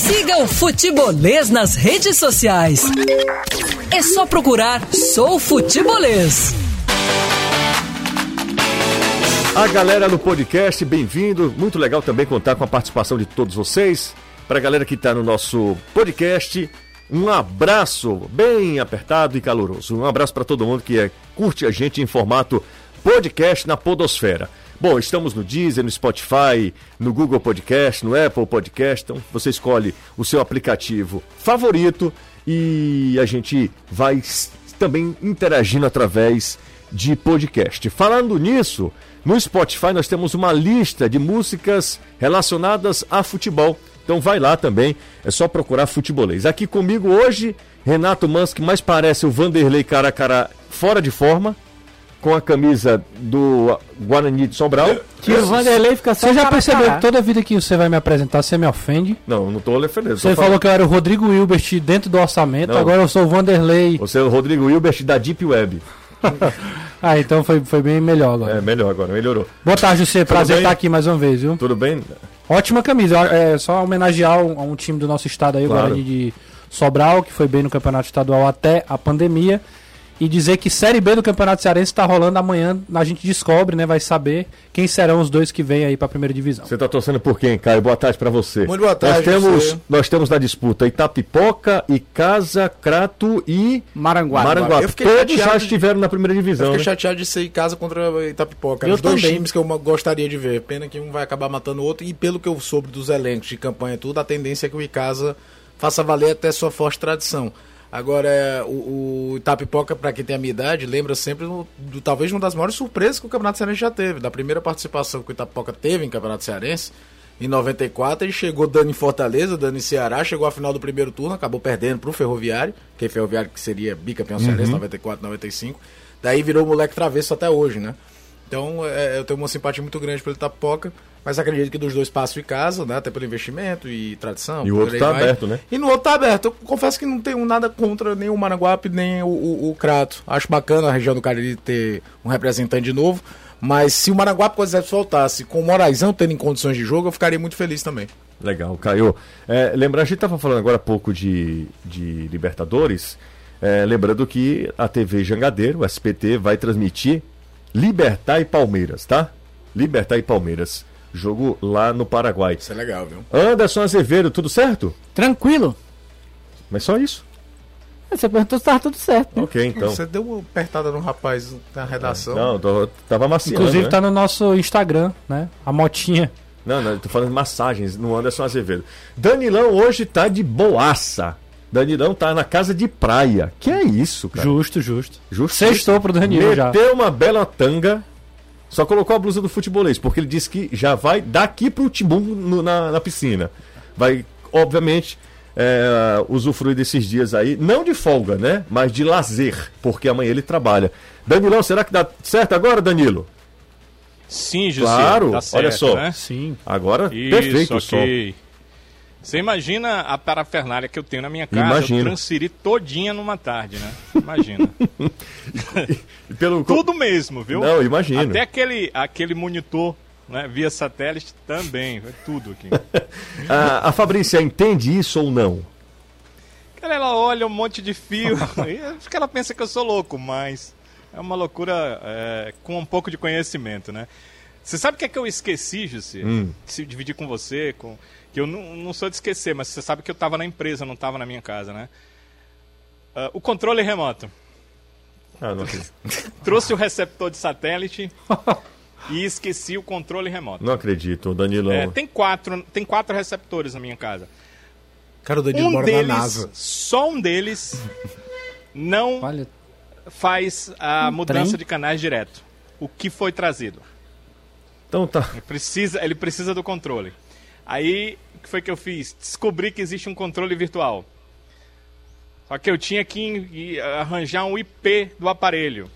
Siga o Futebolês nas redes sociais. É só procurar Sou Futebolês. A galera do podcast, bem-vindo. Muito legal também contar com a participação de todos vocês. Para a galera que está no nosso podcast, um abraço bem apertado e caloroso. Um abraço para todo mundo que é, curte a gente em formato podcast na Podosfera. Bom, estamos no Deezer, no Spotify, no Google Podcast, no Apple Podcast. Então você escolhe o seu aplicativo favorito e a gente vai também interagindo através de podcast. Falando nisso, no Spotify nós temos uma lista de músicas relacionadas a futebol. Então vai lá também, é só procurar futebolês. Aqui comigo hoje, Renato Mans, que mais parece o Vanderlei cara a cara fora de forma, com a camisa do Guarani de Sobral. Que o Vanderlei fica Você já percebeu que toda vida que você vai me apresentar, você me ofende? Não, não estou ofendendo. Você falou que eu era o Rodrigo Hilbert dentro do orçamento, não. agora eu sou o Vanderlei. Você é o Rodrigo Hilbert da Deep Web. ah, então foi, foi bem melhor agora. É, melhor agora, melhorou. Boa tarde, você. Prazer estar aqui mais uma vez, viu? Tudo bem? Ótima camisa. É só homenagear um, um time do nosso estado aí, claro. o Guarani de Sobral, que foi bem no campeonato estadual até a pandemia e dizer que Série B do Campeonato Cearense está rolando amanhã. A gente descobre, né? Vai saber quem serão os dois que vêm aí para a primeira divisão. Você está torcendo por quem, Caio? Boa tarde para você. Muito boa tarde. Nós temos, nós temos na disputa Itapipoca, Icasa, Crato e Maranguape. Maranguape. Todos já estiveram na primeira divisão. Eu fiquei né? chateado de ser Icasa contra Itapipoca. Eu os dois também. times que eu gostaria de ver. Pena que um vai acabar matando o outro. E pelo que eu soube dos elencos de campanha e tudo, a tendência é que o Icasa faça valer até sua forte tradição. Agora, é, o, o Itapipoca, para quem tem a minha idade, lembra sempre do, do, talvez uma das maiores surpresas que o Campeonato Cearense já teve. Da primeira participação que o Itapipoca teve em Campeonato Cearense, em 94, ele chegou dando em Fortaleza, dando em Ceará, chegou à final do primeiro turno, acabou perdendo para o Ferroviário, que é Ferroviário que seria bicampeão uhum. cearense 94, 95. Daí virou moleque travesso até hoje, né? Então, é, eu tenho uma simpatia muito grande pelo Itapipoca. Mas acredito que dos dois passos em casa, né? Até pelo investimento e tradição. E o outro tá aberto, né? E no outro tá aberto. Eu confesso que não tenho nada contra nem o Maranguape, nem o, o, o Crato. Acho bacana a região do Cariri ter um representante de novo. Mas se o Maranguape, por exemplo, soltasse com o Moraizão tendo em condições de jogo, eu ficaria muito feliz também. Legal, Caio. É, lembrar, a gente estava falando agora há pouco de, de Libertadores. É, lembrando que a TV Jangadeiro, o SPT, vai transmitir Libertar e Palmeiras, tá? Libertar e Palmeiras. Jogo lá no Paraguai. Isso é legal, viu? Anderson Azevedo, tudo certo? Tranquilo. Mas só isso. Você perguntou se estava tudo certo. Né? Ok, então. Você deu uma apertada no rapaz na redação. Não, tô, tava maciando. Inclusive né? tá no nosso Instagram, né? A motinha. Não, não, tô falando massagens no Anderson Azevedo. Danilão hoje tá de boaça. Danilão tá na casa de praia. Que é isso, cara? Justo, justo. Justo. Sextou pro Danilo Meteu já. Meteu uma bela tanga só colocou a blusa do futebolês, porque ele disse que já vai daqui pro Timbu no, na, na piscina. Vai, obviamente, é, usufruir desses dias aí, não de folga, né? Mas de lazer, porque amanhã ele trabalha. Danilão, será que dá certo agora, Danilo? Sim, José. Claro, tá certo, olha só. Né? Sim. Agora, Isso, perfeito okay. Você imagina a parafernália que eu tenho na minha casa, Imagino. eu transferi todinha numa tarde, né? Imagina. Pelo... Tudo mesmo, viu? Não, imagino. Até aquele, aquele monitor né, via satélite também, é tudo aqui. a, a Fabrícia entende isso ou não? Cara, ela olha um monte de fio, que ela pensa que eu sou louco, mas é uma loucura é, com um pouco de conhecimento, né? Você sabe o que é que eu esqueci, José? Hum. Se dividir com você, com que eu não, não sou de esquecer, mas você sabe que eu estava na empresa, não estava na minha casa, né? Uh, o controle remoto. Ah, não Trouxe o receptor de satélite e esqueci o controle remoto. Não acredito, Danilo. É, tem quatro, tem quatro receptores na minha casa. Cara, o Danilo um mora deles, na NASA. Só um deles não faz a um mudança trem? de canais direto. O que foi trazido. Então tá. Ele precisa, ele precisa do controle. Aí, o que foi que eu fiz? Descobri que existe um controle virtual. Só que eu tinha que arranjar um IP do aparelho.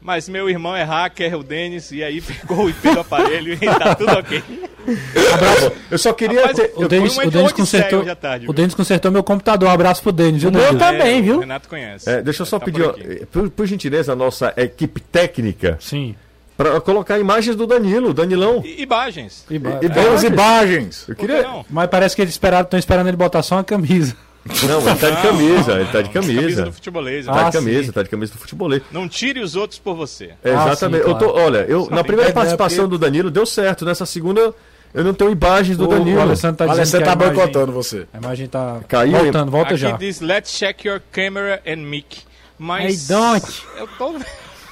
Mas meu irmão é hacker, o Denis, e aí pegou o IP do aparelho e tá tudo ok. Abraço. Eu só queria Rapaz, ter... O Denis, o Denis consertou, tarde, o Denis consertou meu computador. Um abraço pro Denis. O meu também, viu? O Renato conhece. É, deixa eu só tá pedir, por, por, por gentileza, a nossa equipe técnica. Sim Pra colocar imagens do Danilo, Danilão. I- Imagens. Iba- E- Belas imagens. Eu Por que queria. Mas parece que eles esperaram, estão esperando ele botar só uma camisa. Não, ele tá de camisa, não, ele tá de não. camisa. do futebolês. Tá né? Ah, de camisa, sim. tá de camisa do futebolês. Não tire os outros por você. É, Ah, exatamente. sim, eu tô, claro. olha, eu, na primeira É, participação porque- do Danilo deu certo. Nessa segunda eu não tenho imagens do O- Danilo. O Alessandro tá você que tá boicotando você. A imagem tá Caiu, voltando, volta Aqui já. diz Let's check your camera and mic. Mas. I don't. Eu tô.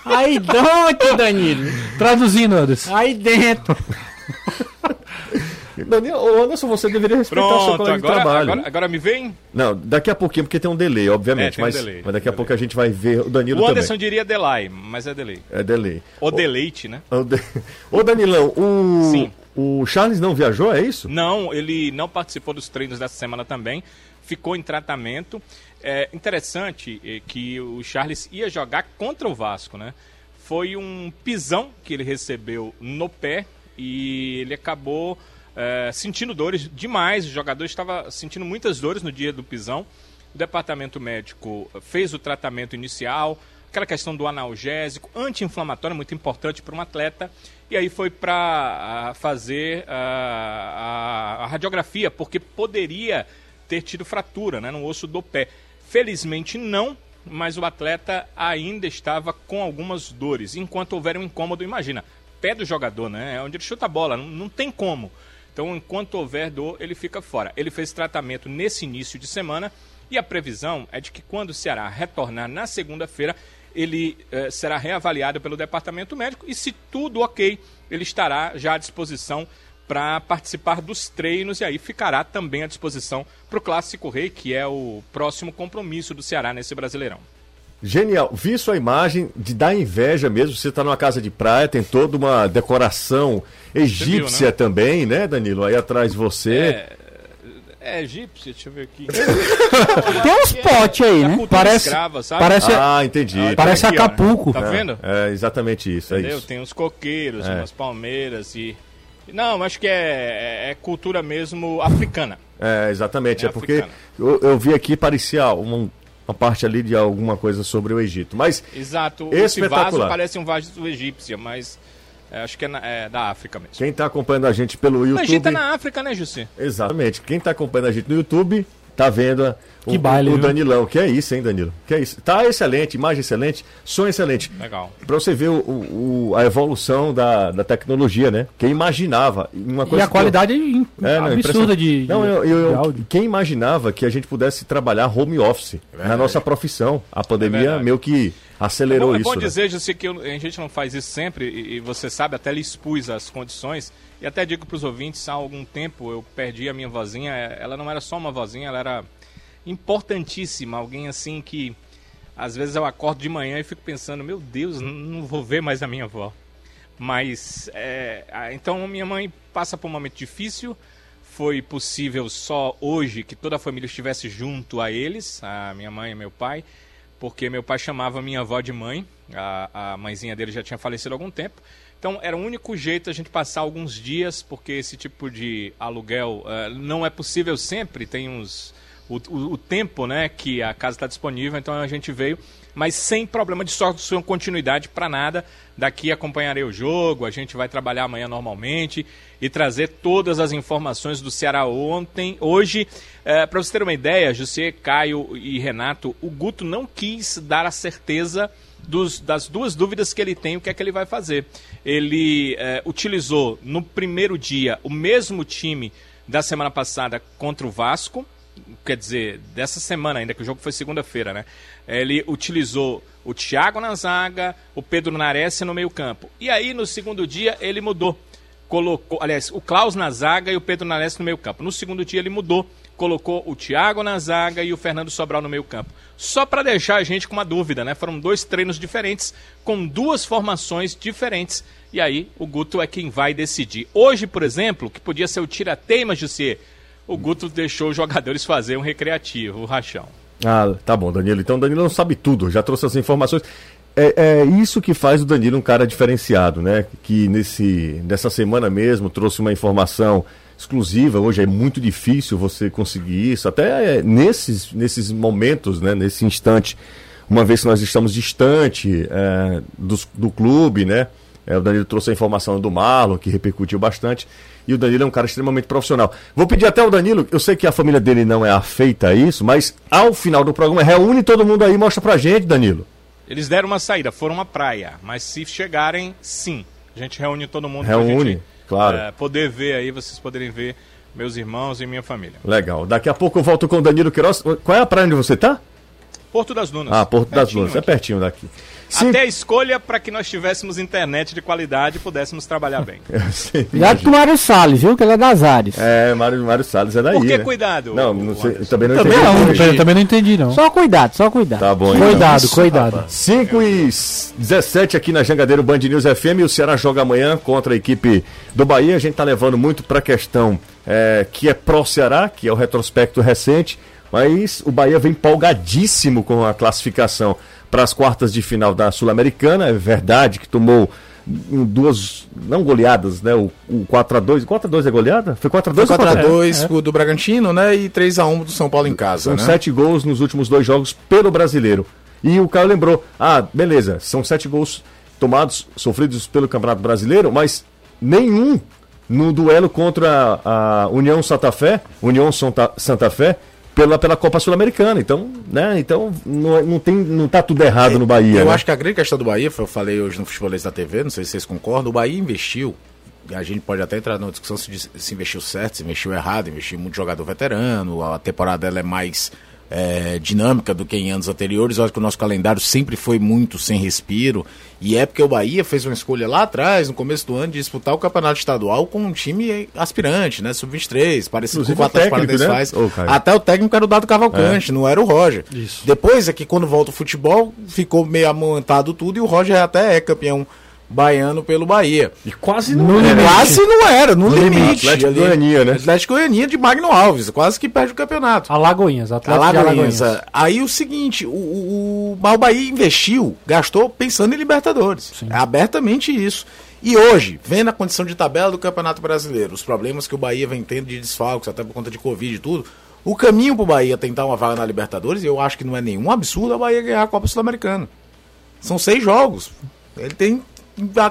Aí don't, Danilo. Traduzindo, Anderson. Aí dentro. Danilo, ô Anderson, você deveria respeitar o seu Pronto, colega de agora, trabalho. agora, agora me vem. Não, daqui a pouquinho, porque tem um delay, obviamente. É, tem um mas, delay, mas daqui a delay. pouco a gente vai ver o Danilo O Anderson também. diria delay, mas é delay. É delay. O deleite, né? Ô, De- Ô Danilão, o... Sim. o Charles não viajou, é isso? Não, ele não participou dos treinos dessa semana também. Ficou em tratamento. É interessante eh, que o Charles ia jogar contra o Vasco, né? Foi um pisão que ele recebeu no pé e ele acabou eh, sentindo dores demais. O jogador estava sentindo muitas dores no dia do pisão. O departamento médico fez o tratamento inicial, aquela questão do analgésico, anti-inflamatório, muito importante para um atleta. E aí foi para fazer ah, a, a radiografia, porque poderia ter tido fratura né, no osso do pé. Felizmente não, mas o atleta ainda estava com algumas dores. Enquanto houver um incômodo, imagina, pé do jogador, né? É onde ele chuta a bola, não, não tem como. Então, enquanto houver dor, ele fica fora. Ele fez tratamento nesse início de semana e a previsão é de que quando o Ceará retornar na segunda-feira, ele eh, será reavaliado pelo departamento médico e, se tudo ok, ele estará já à disposição para participar dos treinos e aí ficará também à disposição para o Clássico Rei, que é o próximo compromisso do Ceará nesse Brasileirão. Genial. Vi sua imagem de dar inveja mesmo. Você está numa casa de praia, tem toda uma decoração egípcia viu, né? também, né, Danilo? Aí atrás de você. É, é egípcio, deixa eu ver aqui. Tem uns potes aí, Da né? Parece- escrava, sabe? parece- Ah, entendi. Olha Parece aqui, ó. Acapulco. Tá vendo? É exatamente isso, é Entendeu? isso. Tem uns coqueiros, É. umas palmeiras e. Não, acho que é, é cultura mesmo africana. É, exatamente. É É, porque eu, eu vi aqui, parecia uma, uma parte ali de alguma coisa sobre o Egito. Mas Exato. Esse vaso parece um vaso egípcio, mas é, acho que é, na- é da África mesmo. quem está acompanhando a gente pelo O YouTube. Egito é na África, né, Jussi? Exatamente. Quem está acompanhando a gente no YouTube tá vendo a- o, Que baile, o viu? Danilão. Que é isso, hein, Danilo? Que é isso. Tá excelente, imagem excelente, som excelente. Legal. Pra você ver o, o- o- a evolução da, da tecnologia, né? Quem imaginava. Uma E coisa a que eu- qualidade in- É, não, absurda de, de, Não, eu, eu- de áudio. quem imaginava que a gente pudesse trabalhar home office na nossa profissão? A pandemia verdade. meio que acelerou bom, é isso. bom né? dizer, Jussi, que eu- a gente não faz isso sempre, e, e você sabe, até lhe expus as condições. E até digo para os ouvintes, há algum tempo eu perdi a minha vozinha. é, Ela não era só uma vozinha, ela era importantíssima. Alguém assim que às vezes eu acordo de manhã e fico pensando, meu Deus, não vou ver mais a minha avó. Mas, é, então minha mãe passa por um momento difícil. Foi possível só hoje que toda a família estivesse junto a eles, a minha mãe e meu pai, porque meu pai chamava minha avó de mãe, a, a mãezinha dele já tinha falecido há algum tempo. Então era o único jeito a gente passar alguns dias, porque esse tipo de aluguel eh, não é possível sempre, tem uns. O, o- o tempo né, que a casa está disponível, então a gente veio, mas sem problema de só sua continuidade para nada. Daqui acompanharei o jogo, a gente vai trabalhar amanhã normalmente e trazer todas as informações do Ceará ontem, hoje. para você ter uma ideia, José, Caio e Renato, o Guto não quis dar a certeza dos- das duas dúvidas que ele tem, o que é que ele vai fazer. Ele eh, utilizou no primeiro dia o mesmo time da semana passada contra o Vasco, quer dizer, dessa semana ainda, que o jogo foi segunda-feira, né? Ele utilizou o Thiago na zaga, o Pedro Nares no meio campo. E aí, no segundo dia, ele mudou. Colocou, aliás, o Klaus na zaga e o Pedro Nares no meio campo. No segundo dia, ele mudou. Colocou o Thiago na zaga e o Fernando Sobral no meio campo. Só para deixar a gente com uma dúvida, né? Foram dois treinos diferentes, com duas formações diferentes. E aí, o Guto é quem vai decidir. Hoje, por exemplo, que podia ser o tira-teima, José, o Guto deixou os jogadores fazer um recreativo, o rachão. Ah, tá bom, Danilo. Então Danilo não sabe tudo, já trouxe as informações. É, é isso que faz o Danilo um cara diferenciado, né? Que nesse, nessa semana mesmo trouxe uma informação exclusiva. Hoje é muito difícil você conseguir isso, até é, nesses, nesses momentos, né? Nesse instante, uma vez que nós estamos distante é, dos- do clube, né? É, o Danilo trouxe a informação do Marlon, que repercutiu bastante. E o Danilo é um cara extremamente profissional. Vou pedir até ao Danilo, eu sei que a família dele não é afeita a isso, mas ao final do programa, reúne todo mundo aí e mostra pra gente, Danilo. Eles deram uma saída, foram à praia. Mas se chegarem, sim. A gente reúne todo mundo Reúne, pra gente claro. é, poder ver aí, vocês poderem ver meus irmãos e minha família. Legal. Daqui a pouco eu volto com o Danilo Queiroz. Qual é a praia onde você tá? Porto das Dunas. Ah, Porto das Pertinho Dunas. É aqui. pertinho daqui. Sim. Até a escolha para que nós tivéssemos internet de qualidade e pudéssemos trabalhar bem. Cuidado com o Mário Salles, viu? Que ele é das áreas. É, Mário, Mário Salles é daí. Por que né? cuidado? Não, não sei, eu também não Também entendi. não, eu também não entendi, não. Só cuidado, só cuidado. Tá bom, então. Cuidado, cuidado. 5 e 17 aqui na Jangadeiro Band News FM. O Ceará joga amanhã contra a equipe do Bahia. A gente tá levando muito pra questão é, que é pró-Ceará, que é o retrospecto recente. Mas o Bahia vem empolgadíssimo com a classificação para as quartas de final da Sul-Americana. É verdade que tomou duas, não goleadas, né? O, o 4x2. 4x2 é goleada? Foi 4x2 Foi ou 4x2? 4x2 o do Bragantino, né? E 3x1 do São Paulo em casa, São né? sete gols nos últimos dois jogos pelo brasileiro. E o Caio lembrou: ah, beleza, são sete gols tomados, sofridos pelo Campeonato Brasileiro, mas nenhum no duelo contra a União Santa Fé, União Santa, Santa Fé, pela, pela Copa Sul-Americana. Então, né, então não, é- não, tem, não tá tudo errado no Bahia. Eu né? acho que a grande questão do Bahia, eu falei hoje no Futebolês da TV, não sei se vocês concordam, o Bahia investiu, a gente pode até entrar numa discussão se, se investiu certo, se investiu errado, investiu muito jogador veterano, a temporada ela é mais é, dinâmica do que em anos anteriores, eu acho que o nosso calendário sempre foi muito sem respiro, e é porque o Bahia fez uma escolha lá atrás, no começo do ano, de disputar o campeonato estadual com um time aspirante, né, sub-23, parecido Inclusive com o o Atlético técnico, Paranaense né? faz. Caio. Até o técnico era o Dado Cavalcante, não era o Roger. Isso. Depois é que quando volta o futebol, ficou meio amontado tudo e o Roger até é campeão baiano pelo Bahia. E quase não né? limite. Quase não era, no, No limite. limite. Atlético ali. Goiania, né? Atlético Goiania de Magno Alves, quase que perde o campeonato. Alagoinhas, Atlético Alagoinhas. de Alagoinhas. Aí o seguinte, o, o, o o Bahia investiu, gastou pensando em Libertadores. É abertamente isso. E hoje, vendo a condição de tabela do Campeonato Brasileiro, os problemas que o Bahia vem tendo de desfalques, até por conta de Covid e tudo, o caminho pro Bahia tentar uma vaga na Libertadores, eu acho que não é nenhum absurdo a Bahia ganhar a Copa Sul-Americana. São seis jogos. Ele tem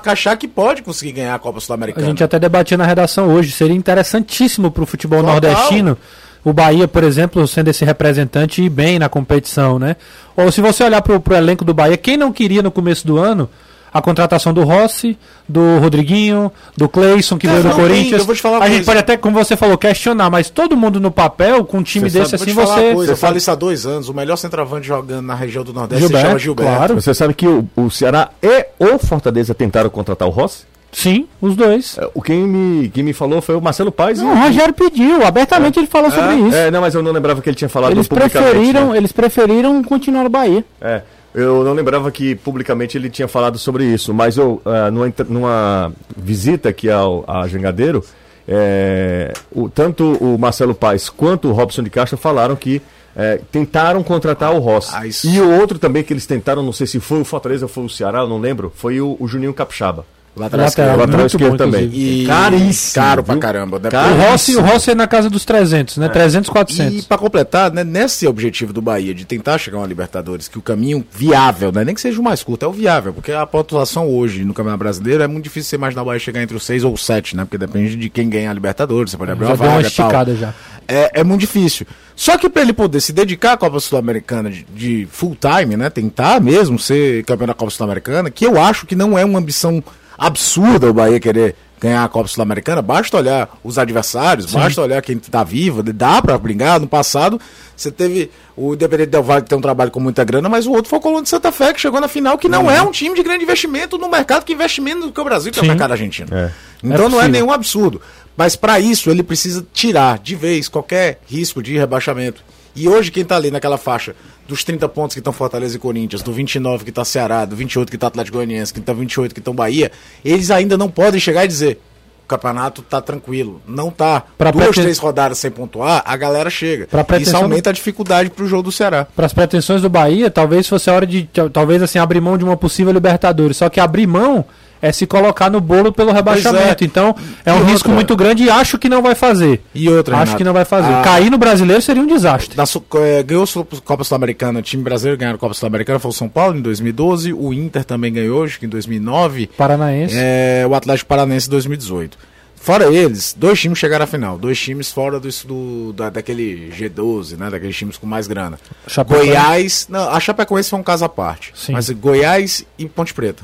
achar que pode conseguir ganhar a Copa A Sul-Americana. gente até debatia na redação hoje. Seria interessantíssimo para o futebol Total. nordestino o Bahia, por exemplo, sendo esse representante e ir bem na competição, né? Ou se você olhar para o elenco do Bahia, quem não queria no começo do ano a contratação do Rossi, do Rodriguinho, do Cleison, que Cara, veio do tem, Corinthians. eu vou te falar uma a gente pode até, como você falou, questionar, mas todo mundo no papel, com um time Você desse sabe- assim, você. coisa, eu você falo sabe- isso há dois anos. O melhor centroavante jogando na região do Nordeste se Gilberto, chama Gilberto. claro. Você sabe que o, o Ceará e o Fortaleza tentaram contratar o Rossi? Sim, os dois. É, O quem me, quem me falou foi o Marcelo Paes. Não, o Rogério pediu, abertamente ele falou sobre isso. É, não, mas eu não lembrava que ele tinha falado Eles publicamente. preferiram, né? eles preferiram continuar no Bahia. É, eu não lembrava que publicamente ele tinha falado sobre isso, mas eu, ah, numa, numa visita aqui ao a Jangadeiro, é, o, tanto o Marcelo Paes quanto o Robson de Castro falaram que é, tentaram contratar o Rossi. Ah. E o outro também que eles tentaram, não sei se foi o Fortaleza ou foi o Ceará, não lembro, foi o, o Juninho Capixaba. Lateral Lateral, lateral esquerdo também. E Caríssimo, Caro pra viu? caramba. Né? Caro. O Rossi, o Rossi é na casa dos 300, né? 300, E 400. pra completar, né, nesse objetivo do Bahia de tentar chegar a uma Libertadores, que o caminho viável, né, nem que seja o mais curto, é o viável, porque a pontuação hoje no Campeonato Brasileiro é muito difícil você imaginar o Bahia chegar entre os seis ou os sete, né? Porque depende de quem ganha a Libertadores, você pode abrir Já uma uma vaga e tal. esticada já. É, é muito difícil. Só que para ele poder se dedicar à Copa Sul-Americana de, de full time, né? Tentar mesmo ser campeão da Copa Sul-Americana, que eu acho que não é uma ambição absurda o Bahia querer ganhar a Copa Sul-Americana, basta olhar os adversários, basta olhar quem tá vivo, dá para brigar. No passado, você teve o Independente Del Valle que tem um trabalho com muita grana, mas o outro foi o Colônia de Santa Fé, que chegou na final, que não é um time de grande investimento no mercado, que investe menos do que o Brasil, que é o Sim. mercado argentino. É. Então É não é nenhum absurdo. Mas para isso ele precisa tirar de vez qualquer risco de rebaixamento. E hoje quem tá ali naquela faixa dos 30 pontos que estão Fortaleza e Corinthians, do 29 que tá Ceará, do 28 que tá Atlético Goianiense, que tá 28 que estão Bahia, eles ainda não podem chegar e dizer o campeonato tá tranquilo. Não tá. Pra Duas, preten- três rodadas sem pontuar, a galera chega. Isso aumenta a dificuldade pro jogo do Ceará. Para as pretensões do Bahia, talvez fosse a hora de tal- talvez assim abrir mão de uma possível Libertadores. Só que abrir mão é se colocar no bolo pelo rebaixamento. é. Então, é E um outra? risco muito grande e acho que não vai fazer. E outra, Acho Renato, que não vai fazer. a- Cair no brasileiro seria um desastre. Da é, ganhou a Copa Sul-Americana, o time brasileiro ganhou a Copa Sul-Americana, foi o São Paulo em 2012, o Inter também ganhou, acho que em 2009, Paranaense. é, o Atlético Paranense em 2018. Fora eles, dois times chegaram à final, dois times fora do, do- da, daquele G12, né, daqueles times com mais grana. Goiás, não, a Chapecoense foi um caso à parte, Sim. mas Goiás e Ponte Preta,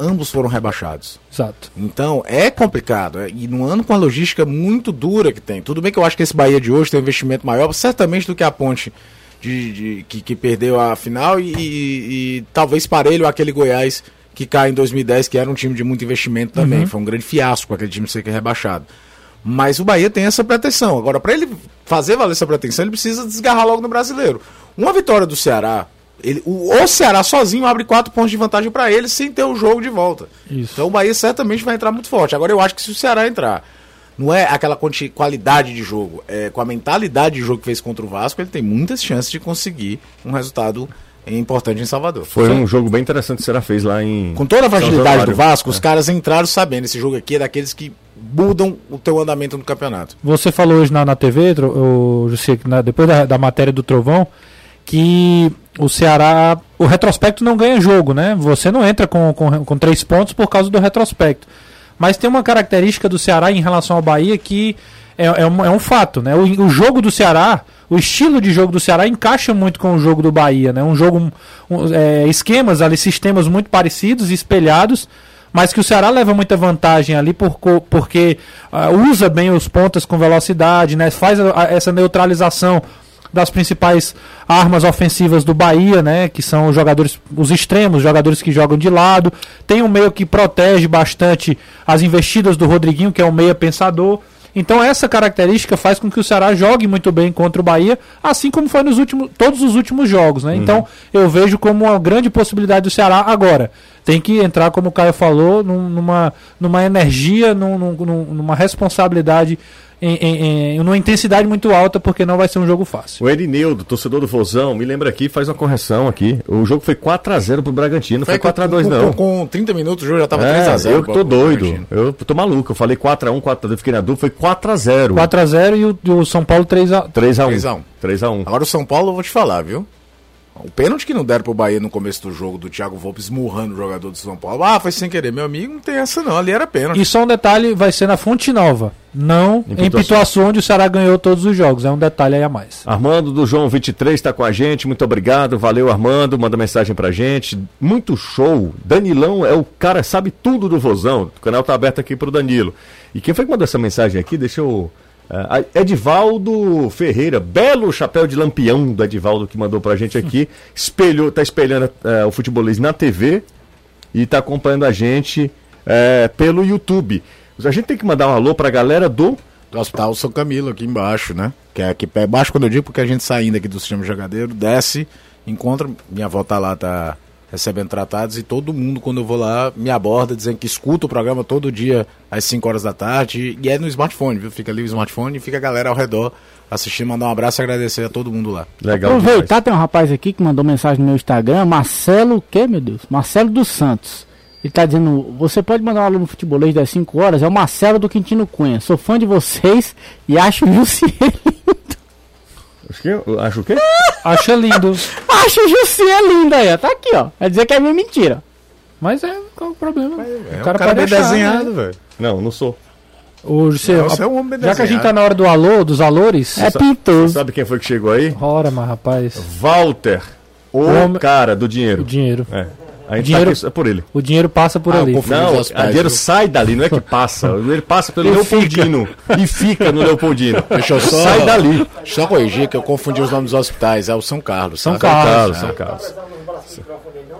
ambos foram rebaixados. Exato. Então, é complicado. é- E num ano com a logística muito dura que tem. Tudo bem que eu acho que esse Bahia de hoje tem um investimento maior, certamente, do que a ponte de, de- que, que perdeu a final e, e- e talvez parelho aquele Goiás que cai em 2010, que era um time de muito investimento também. Foi um grande fiasco aquele time ser rebaixado. Mas o Bahia tem essa pretensão. Agora, para ele fazer valer essa pretensão, ele precisa desgarrar logo no brasileiro. Uma vitória do Ceará, ele, o, o Ceará sozinho abre quatro pontos de vantagem para ele sem ter o jogo de volta. Isso. Então o Bahia certamente vai entrar muito forte. Agora eu acho que se o Ceará entrar, não é aquela qualidade de jogo, é com a mentalidade de jogo que fez contra o Vasco, ele tem muitas chances de conseguir um resultado importante em Salvador. Foi um jogo bem interessante que o Será fez lá em. Com toda a fragilidade do Vasco, os caras entraram sabendo, esse jogo aqui é daqueles que mudam o teu andamento no campeonato. Você falou hoje na, na TV, o, na- depois da, da matéria do Trovão, que o Ceará. O retrospecto não ganha jogo, né? Você não entra com, com, com três pontos por causa do retrospecto. Mas tem uma característica do Ceará em relação ao Bahia que é, é, um, é um fato, né? O, o jogo do Ceará, o estilo de jogo do Ceará encaixa muito com o jogo do Bahia, né? Um jogo, um, é, esquemas ali, sistemas muito parecidos, espelhados, mas que o Ceará leva muita vantagem ali por, porque ah, usa bem os pontas com velocidade, né? Faz a- a- essa neutralização das principais armas ofensivas do Bahia, né? Que são os jogadores, os extremos, jogadores que jogam de lado. Tem um meio que protege bastante as investidas do Rodriguinho, que é um meia pensador. Então essa característica faz com que o Ceará jogue muito bem contra o Bahia, assim como foi nos últimos, todos os últimos jogos, né? Então eu vejo como uma grande possibilidade do Ceará agora. Tem que entrar, como o Caio falou, num- numa, numa energia, num- num- numa responsabilidade, em, em- em- numa intensidade muito alta, porque não vai ser um jogo fácil. O Erineudo, torcedor do Vozão, me lembra aqui, faz uma correção aqui. O jogo foi 4x0 pro Bragantino, não foi 4x2 com, não. Com, com 30 minutos o jogo já tava É, 3x0. eu que tô doido. Eu tô maluco. Eu falei 4x1, 4x2, fiquei na dúvida. Foi 4x0. 4x0 e o, e o São Paulo 3x1. 3x1. 3x1. 3x1. Agora o São Paulo, eu vou te falar, viu? O pênalti que não deram pro Bahia no começo do jogo, do Thiago Volpe esmurrando o jogador do São Paulo. Ah, foi sem querer. Meu amigo, não tem essa não. Ali era pênalti. E só um detalhe, vai ser na Fonte Nova, não Em. Pituaçu, onde o Ceará ganhou todos os jogos. É um detalhe aí a mais. Armando do João 23 está com a gente, muito obrigado, valeu Armando, manda mensagem pra gente, muito show. Danilão é o cara, sabe tudo do Vozão, o canal tá aberto aqui pro Danilo. E quem foi que mandou essa mensagem aqui? Deixa eu. Ah, Edivaldo Ferreira, belo chapéu de lampião do Edivaldo que mandou pra gente aqui, espelhou, tá espelhando ah, o futebolês na TV e tá acompanhando a gente eh, pelo YouTube. A gente tem que mandar um alô pra galera do Do Hospital São Camilo, aqui embaixo, né? Que é aqui pé baixo, quando eu digo, porque a gente saindo aqui do sistema jogadeiro, desce, encontra, minha avó tá lá, tá recebendo tratados, e todo mundo, quando eu vou lá, me aborda, dizendo que escuta o programa todo dia, às 5 horas da tarde, e é no smartphone, viu? Fica ali o smartphone e fica a galera ao redor assistindo, mandar um abraço e agradecer a todo mundo lá. Legal. demais. Aproveitar, tem um rapaz aqui que mandou mensagem no meu Instagram, Marcelo, o quê, meu Deus? Marcelo dos Santos. Ele tá dizendo, você pode mandar um aluno futebolês das 5 horas? É o Marcelo do Quintino Cunha. Sou fã de vocês e acho o Jussier. Acho que, acho o quê? Acha lindo. acho o Jussier lindo aí, ó. Tá aqui, ó. Vai dizer que é minha mentira. Mas é, qual o problema? É, o cara, pode bem achar, desenhado, né? velho. Não, não sou. Ô, José, Não, você é um homem bem já que a gente tá na hora do alô, dos alores. É pintoso. Sabe quem foi que chegou aí? Ora, mas rapaz. Walter, o Homem- cara do dinheiro. O dinheiro. É. A gente Dinheiro- tá aqui por ele. O dinheiro passa por Ah, ali. Não, o dinheiro viu? sai dali, não é que passa. Ele passa pelo E Leopoldino e fica no Leopoldino. Deixa eu só, Sai dali. Deixa eu só corrigir que eu confundi os nomes dos hospitais. É o São Carlos. São tá? Carlos. São Carlos.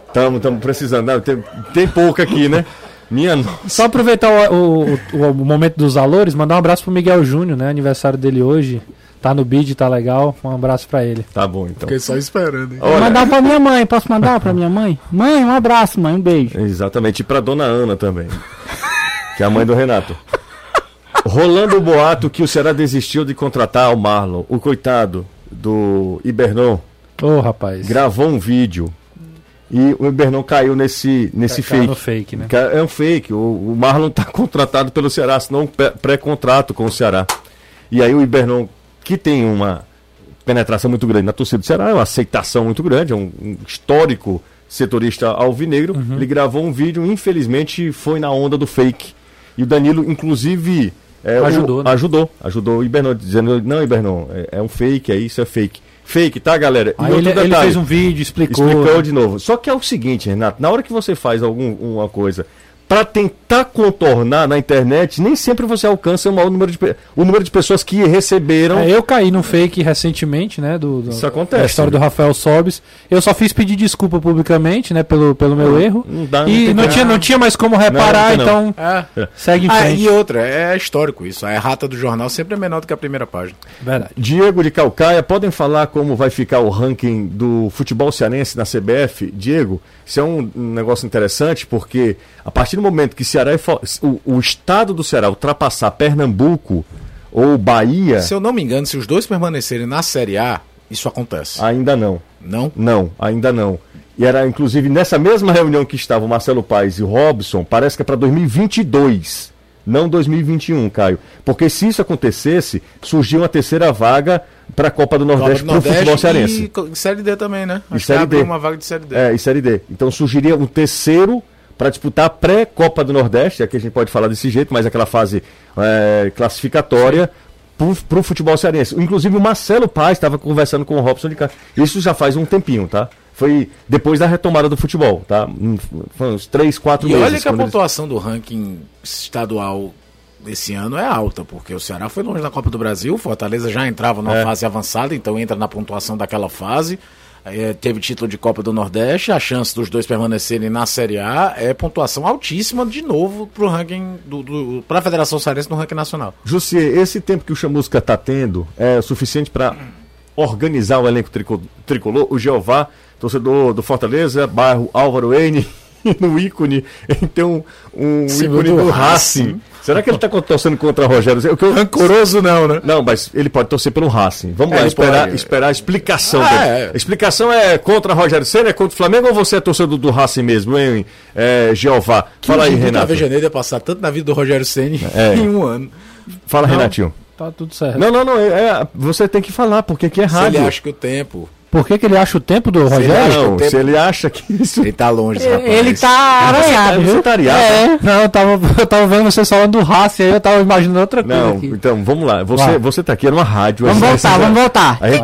Estamos precisando. Não, tem, tem pouco aqui, né? Minha nossa. Só aproveitar o, o, o- o momento dos alores, mandar um abraço pro Miguel Júnior, né? Aniversário dele hoje. Tá no bid, tá legal. Um abraço pra ele. Tá bom, então. Fiquei só esperando, hein? Vou Olha, mandar pra minha mãe. Posso mandar pra minha mãe? Mãe, um abraço, mãe. Um beijo. Exatamente. E pra dona Ana também. Que é a mãe do Renato. Rolando o boato que o Ceará desistiu de contratar o Marlon. O coitado do Ibernon Ô, rapaz. gravou um vídeo E o Ibernão caiu nesse, nesse fake. fake né? É um fake. O, o Marlon está contratado pelo Ceará, senão um pré-contrato com o Ceará. E aí o Ibernão, que tem uma penetração muito grande na torcida do Ceará, é uma aceitação muito grande, é um, um histórico setorista alvinegro, uhum. ele gravou um vídeo, infelizmente foi na onda do fake. E o Danilo, inclusive, é, ajudou, o, né? ajudou, ajudou o Ibernão, dizendo, não, Ibernão, é, é, um fake, é isso, é fake. Fake, tá, galera? Aí ele, ele, fez um vídeo, explicou. Explicou né? de novo. Só que é o seguinte, Renato, na hora que você faz alguma coisa para tentar contornar na internet, nem sempre você alcança o maior número de, o número de pessoas que receberam. É, eu caí num fake recentemente, né? Do, do Isso acontece. Da história né? do Rafael Sobes. Eu só fiz pedir desculpa publicamente, né? Pelo, pelo meu não, erro. Não dá, e não, não tinha, não tinha mais como reparar, não, então. É. Segue em ah, frente. e outra, é histórico isso. A errata do jornal sempre é menor do que a primeira página. Verdade. Diego de Calcaia, podem falar como vai ficar o ranking do futebol cearense na CBF? Diego, isso é um negócio interessante, porque a partir do momento que Ceará o, o estado do Ceará ultrapassar Pernambuco ou Bahia. Se eu não me engano, se os dois permanecerem na Série A, isso acontece. Ainda não. Não? Não, ainda não. E era inclusive nessa mesma reunião que estavam Marcelo Paes e Robson, parece que é para 2022, não 2021, Caio. Porque se isso acontecesse, surgiu uma terceira vaga para a Copa do Nordeste para o futebol cearense. E Série D também, né? Acho e Série D. uma vaga de Série D. É, e Série D. Então surgiria um terceiro para disputar a pré-Copa do Nordeste, aqui a gente pode falar desse jeito, mas aquela fase é, classificatória para o futebol cearense. Inclusive o Marcelo Paz estava conversando com o Robson de cá. Isso já faz um tempinho, tá? Foi depois da retomada do futebol, tá? Foi uns três, quatro e meses. E olha que a pontuação eles... do ranking estadual esse ano é alta, porque o Ceará foi longe da Copa do Brasil, Fortaleza já entrava numa é. fase avançada, então entra na pontuação daquela fase. É, teve título de Copa do Nordeste, a chance dos dois permanecerem na Série A é pontuação altíssima de novo para o ranking do, do para a Federação Cearense no ranking nacional. Jussi, esse tempo que o Chamusca está tendo é suficiente para organizar o elenco tricolor? O Jeová, torcedor do Fortaleza, bairro Álvaro N, no ícone, tem um, um ícone do Racing. Racing. Será que ele está torcendo contra o Rogério? O que eu... Rancoroso não, né? Não, mas ele pode torcer pelo Racing. Vamos é, lá, esperar, esperar a explicação ah, é. A explicação é contra o Rogério Senna, é contra o Flamengo ou você é torcedor do Racing mesmo, hein, é, Jeová? Fala aí, Renato. Que Janeiro ia passar tanto na vida do Rogério Senna é. em um ano. Fala, não, Renatinho. Tá tudo certo. Não, não, não. É, você tem que falar, porque aqui é rádio. Se ele acha que o tempo por que, que ele acha o tempo do Rogério? Não, se ele acha que isso. Ele tá longe, ele, rapaz. Ele tá aranhado, viu? Você tá é, não, eu tava, eu tava vendo você falando do Racing aí, eu tava imaginando outra coisa. Não, aqui. então, vamos lá. Você, você tá aqui numa rádio. Vamos voltar, vamos voltar. Aí,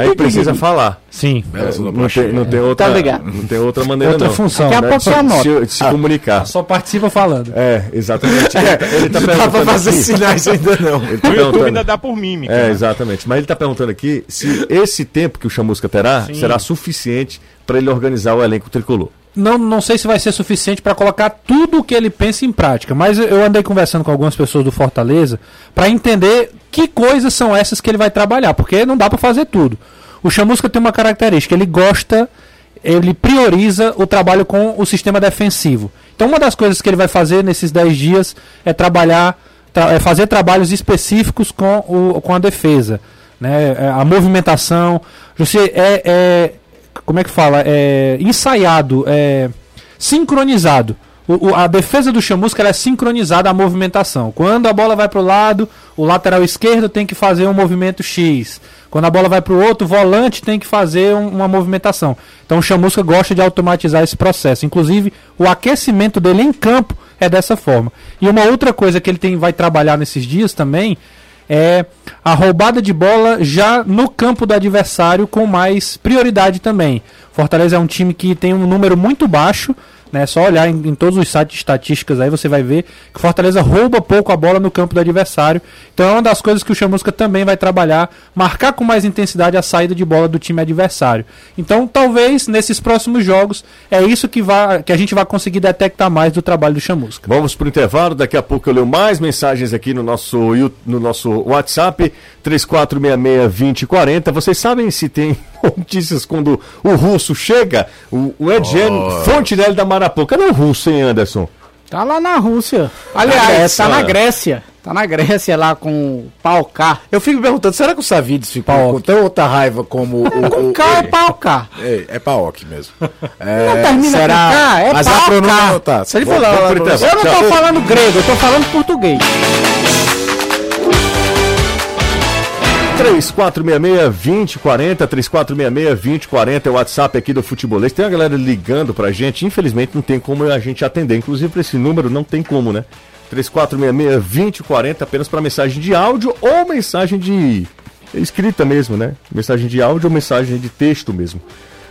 aí precisa falar. Sim. não, tem, não tem outra, tá não tem outra maneira outra não. função. Daqui a pouco você Se, se ah, comunicar. Só participa falando. É, exatamente. É, ele tá perguntando Dá pra fazer aqui, sinais ainda não. Ele tá o YouTube ainda dá por mímica. É, né? exatamente. Mas ele tá perguntando aqui se esse tempo que o Chamusca terá Sim. será suficiente para ele organizar o elenco tricolor. Não, não sei se vai ser suficiente para colocar tudo o que ele pensa em prática, mas eu andei conversando com algumas pessoas do Fortaleza para entender que coisas são essas que ele vai trabalhar, porque não dá para fazer tudo. O Chamusca tem uma característica, ele gosta, ele prioriza o trabalho com o sistema defensivo. Então uma das coisas que ele vai fazer nesses 10 dias é trabalhar, tra é fazer trabalhos específicos com, o, com a defesa. Né? É, a movimentação, você é, é como é que fala? É ensaiado, é sincronizado. O, o, a defesa do Chamusca é sincronizada à movimentação. Quando a bola vai para o lado, o lateral esquerdo tem que fazer um movimento X. Quando a bola vai para o outro, o volante tem que fazer um, uma movimentação. Então o Chamusca gosta de automatizar esse processo. Inclusive, o aquecimento dele em campo é dessa forma. E uma outra coisa que ele tem, vai trabalhar nesses dias também é a roubada de bola já no campo do adversário com mais prioridade também. Fortaleza é um time que tem um número muito baixo né? Só olhar em, em, todos os sites de estatísticas aí você vai ver que o Fortaleza rouba pouco a bola no campo do adversário. Então é uma das coisas que o Chamusca também vai trabalhar, marcar com mais intensidade a saída de bola do time adversário. Então talvez nesses próximos jogos é isso que, vai, que a gente vai conseguir detectar mais do trabalho do Chamusca. Vamos para o intervalo, daqui a pouco eu leio mais mensagens aqui no nosso, no nosso WhatsApp 3466-2040. Vocês sabem se tem notícias quando o russo chega? O, o Edgen oh. Fontenelle da Marapuca. Cadê o russo, hein, Anderson? Tá lá na Rússia. Aliás, tá na Grécia. Tá na Grécia lá com o Paucar. Eu fico perguntando, será que o Savides ficou Paok. com tão outra raiva como o. o, o K é Paucar. É, é Paok mesmo. É, não termina será... com K, é Mas a pronúncia tá. Se ele lá, eu não tô falando grego, eu tô falando português. 3466-2040, 3466-2040 é o WhatsApp aqui do Futebolês. Tem a galera ligando pra gente, infelizmente não tem como a gente atender. Inclusive, pra esse número não tem como, né? 3466-2040 apenas para mensagem de áudio ou mensagem de escrita mesmo, né? Mensagem de áudio ou mensagem de texto mesmo.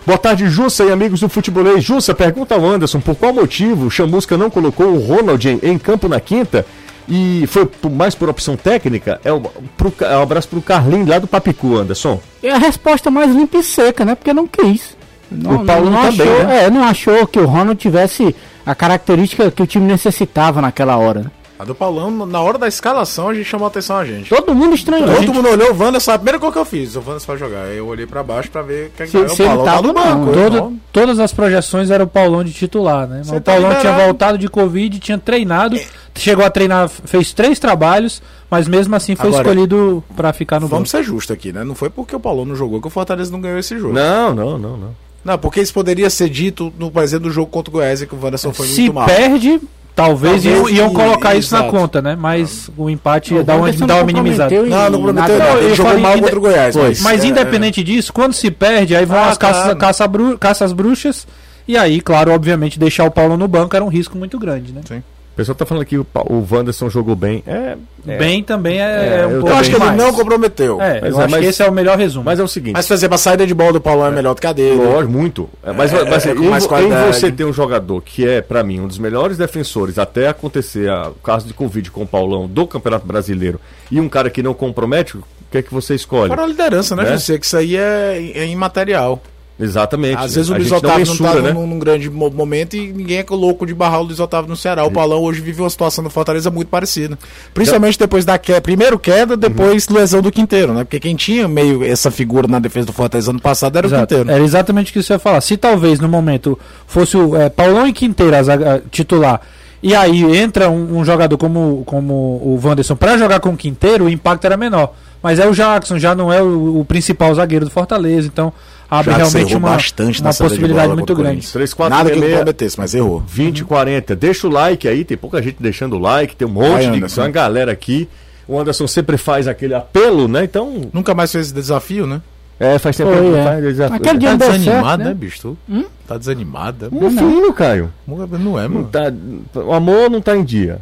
Boa tarde, Jussa e amigos do futebolês. Jussa, pergunta ao Anderson por qual motivo o Chamusca não colocou o Ronald em, em campo na quinta e foi mais por opção técnica? É, o, pro, é um abraço pro Carlinho lá do Papicu, Anderson. É a resposta mais limpa e seca, né? Porque não quis. Não, o Paulo não, não também, achou, né? é, não achou que o Ronald tivesse a característica que o time necessitava naquela hora. A do Paulão, na hora da escalação, a gente chamou a atenção a gente. Todo mundo estranhou. Todo gente... mundo olhou o Wanderson, a primeira coisa que eu fiz, o Wanderson vai jogar. Eu olhei pra baixo pra ver quem se, é o se Paulão tá no banco. Todo, todas as projeções eram o Paulão de titular, né? Mas o tá Paulão tinha voltado de Covid, tinha treinado, é. chegou a treinar, fez três trabalhos, mas mesmo assim foi Agora, escolhido para ficar no Vamos banco. ser justos aqui, né? Não foi porque o Paulão não jogou que o Fortaleza não ganhou esse jogo. Não, não, não, não. Não, porque isso poderia ser dito no exemplo do jogo contra o Goiás, que o Wanderson foi Se muito mal. Se perde, Talvez, Talvez iam, colocar isso na conta, né? Mas não. o empate ia dar uma, dar uma minimizada. Não, não prometeu nada. Ele jogou mal contra o Goiás. Mas, mas é, independente é. disso, quando se perde, aí vão ah, as caças, caça, bru, caças bruxas. E aí, claro, obviamente, deixar o Paulo no banco era um risco muito grande, né? Sim pessoal tá falando que o, o Wanderson jogou bem. É, é bem também é, é um pouco Eu acho que ele não comprometeu. É, mas, eu acho mas, que esse é o melhor resumo. Mas é o seguinte. Mas, por exemplo, a saída de bola do Paulão é, melhor do que a dele. Lógico, muito. É, mas, é, mas é, em, em, você ter um jogador que é, para mim, um dos melhores defensores até acontecer a, o caso de Covid com o Paulão do Campeonato Brasileiro e um cara que não compromete, o que é que você escolhe? Para a liderança, né, né? José? Que isso aí é, é imaterial. Exatamente. Às vezes o Luiz Otávio não, mensura, não tá né? num, num, grande momento e ninguém é louco de barrar o Luiz Otávio no Ceará. O Paulão hoje vive uma situação no Fortaleza muito parecida. Principalmente depois da queda, primeiro queda, depois uhum. lesão do Quinteiro, né? Porque quem tinha meio essa figura na defesa do Fortaleza ano passado era Exato. o Quinteiro. Era exatamente o que você ia falar. Se talvez no momento fosse o é, Paulão e Quinteiro a, a, titular e aí entra um, um, jogador como, como o Wanderson para jogar com o Quinteiro, o impacto era menor. Mas é o Jackson, já não é o, o principal zagueiro do Fortaleza, então abre realmente uma, bastante uma possibilidade muito grande. 3, 4, Nada 6, que prometesse, mas errou. 20 40. Deixa o like aí, tem pouca gente deixando o like, tem um monte Vai, de uma galera aqui. O Anderson sempre faz aquele apelo, né? Então. Nunca mais fez esse desafio, né? É, faz tempo que é. faz desafio. Aquele dia tá desanimado, certo, né? né, bicho? Hum? Tá desanimada. Meu filho, Caio. Não é, mano. Não tá, o amor não tá em dia.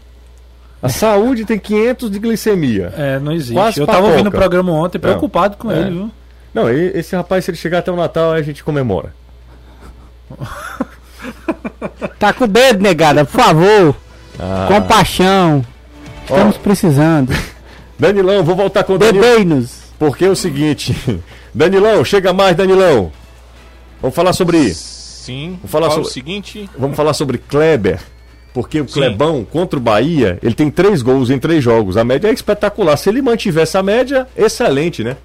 A saúde tem 500 de glicemia. É, não existe. Quase eu tava ouvindo o programa ontem, preocupado não. com é. ele, viu? Não, esse rapaz, se ele chegar até o Natal, a gente comemora. tá com o dedo, negada, por favor. Ah. Compaixão. Estamos Ó. precisando. Danilão, vou voltar com o Danilão. Porque é o seguinte. Danilão, chega mais, Danilão. Vamos falar sobre. Sim. Vamos falar sobre o seguinte. Vamos falar sobre Kleber. Porque o Sim. Clebão contra o Bahia, ele tem três gols em três jogos. A média é espetacular. Se ele mantiver essa média, excelente, né?